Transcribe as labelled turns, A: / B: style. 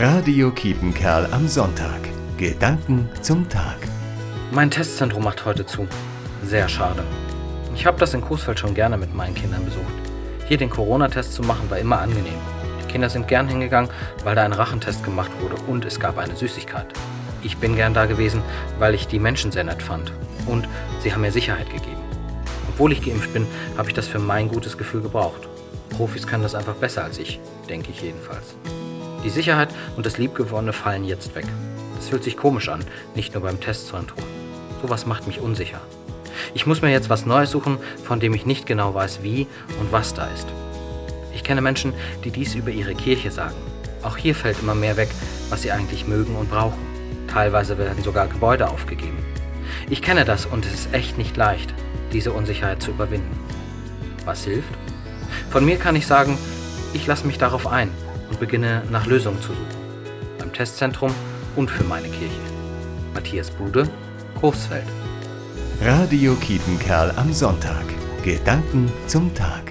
A: Radio Kiepenkerl am Sonntag. Gedanken zum Tag.
B: Mein Testzentrum macht heute zu. Sehr schade. Ich habe das in Coesfeld schon gerne mit meinen Kindern besucht. Hier den Corona-Test zu machen war immer angenehm. Die Kinder sind gern hingegangen, weil da ein Rachentest gemacht wurde und es gab eine Süßigkeit. Ich bin gern da gewesen, weil ich die Menschen sehr nett fand. Und sie haben mir Sicherheit gegeben. Obwohl ich geimpft bin, habe ich das für mein gutes Gefühl gebraucht. Profis können das einfach besser als ich, denke ich jedenfalls. Die Sicherheit und das Liebgewonnene fallen jetzt weg. Das fühlt sich komisch an, nicht nur beim Testzentrum. Sowas macht mich unsicher. Ich muss mir jetzt was Neues suchen, von dem ich nicht genau weiß, wie und was da ist. Ich kenne Menschen, die dies über ihre Kirche sagen. Auch hier fällt immer mehr weg, was sie eigentlich mögen und brauchen. Teilweise werden sogar Gebäude aufgegeben. Ich kenne das und es ist echt nicht leicht, diese Unsicherheit zu überwinden. Was hilft? Von mir kann ich sagen, ich lasse mich darauf ein und beginne nach Lösungen zu suchen. Beim Testzentrum und für meine Kirche. Matthias Bude, Coesfeld.
A: Radio Kiepenkerl am Sonntag. Gedanken zum Tag.